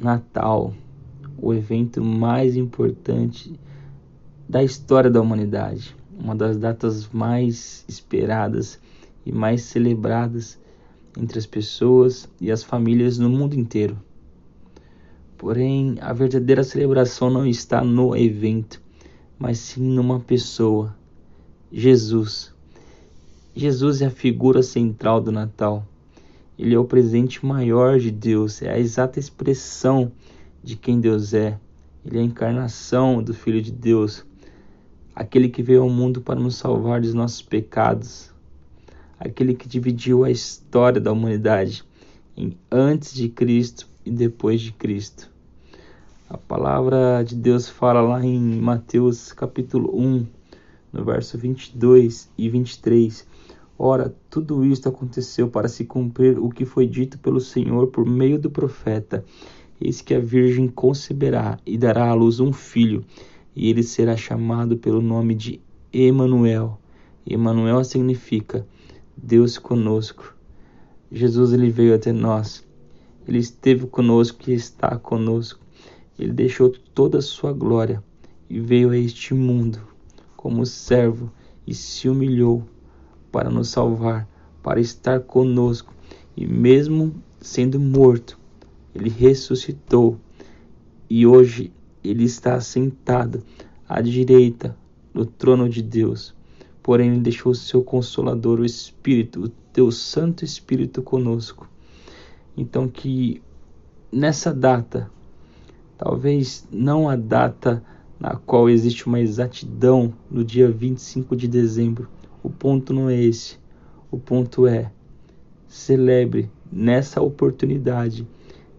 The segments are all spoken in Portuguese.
Natal, o evento mais importante da história da humanidade, uma das datas mais esperadas e mais celebradas entre as pessoas e as famílias no mundo inteiro. Porém, a verdadeira celebração não está no evento, mas sim numa pessoa, Jesus. Jesus é a figura central do Natal. Ele é o presente maior de Deus, é a exata expressão de quem Deus é. Ele é a encarnação do Filho de Deus, aquele que veio ao mundo para nos salvar dos nossos pecados, aquele que dividiu a história da humanidade em antes de Cristo e depois de Cristo. A palavra de Deus fala lá em Mateus capítulo 1, no verso 22 e 23 Ora, tudo isto aconteceu para se cumprir o que foi dito pelo Senhor por meio do profeta. Eis que a Virgem conceberá e dará à luz um filho, e ele será chamado pelo nome de Emanuel. Emanuel significa Deus conosco. Jesus ele veio até nós. Ele esteve conosco e está conosco. Ele deixou toda a sua glória e veio a este mundo como servo e se humilhou para nos salvar, para estar conosco. E mesmo sendo morto, ele ressuscitou e hoje ele está sentado à direita do trono de Deus. Porém, ele deixou o seu consolador, o Espírito, o teu Santo Espírito conosco. Então, que nessa data, talvez não a data na qual existe uma exatidão no dia 25 de dezembro, o ponto não é esse. O ponto é celebre nessa oportunidade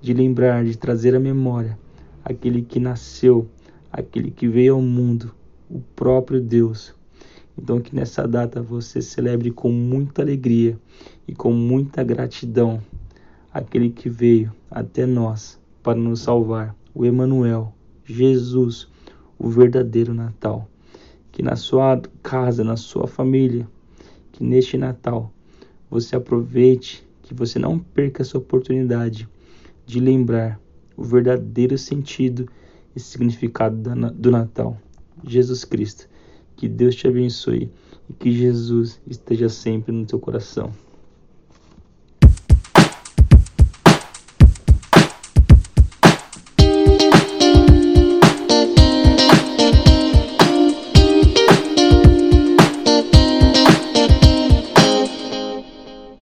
de lembrar, de trazer à memória aquele que nasceu, aquele que veio ao mundo, o próprio Deus. Então que nessa data você celebre com muita alegria e com muita gratidão aquele que veio até nós para nos salvar, o Emanuel, Jesus, o verdadeiro Natal que na sua casa, na sua família, que neste Natal você aproveite, que você não perca essa oportunidade de lembrar o verdadeiro sentido e significado do Natal, Jesus Cristo. Que Deus te abençoe e que Jesus esteja sempre no teu coração.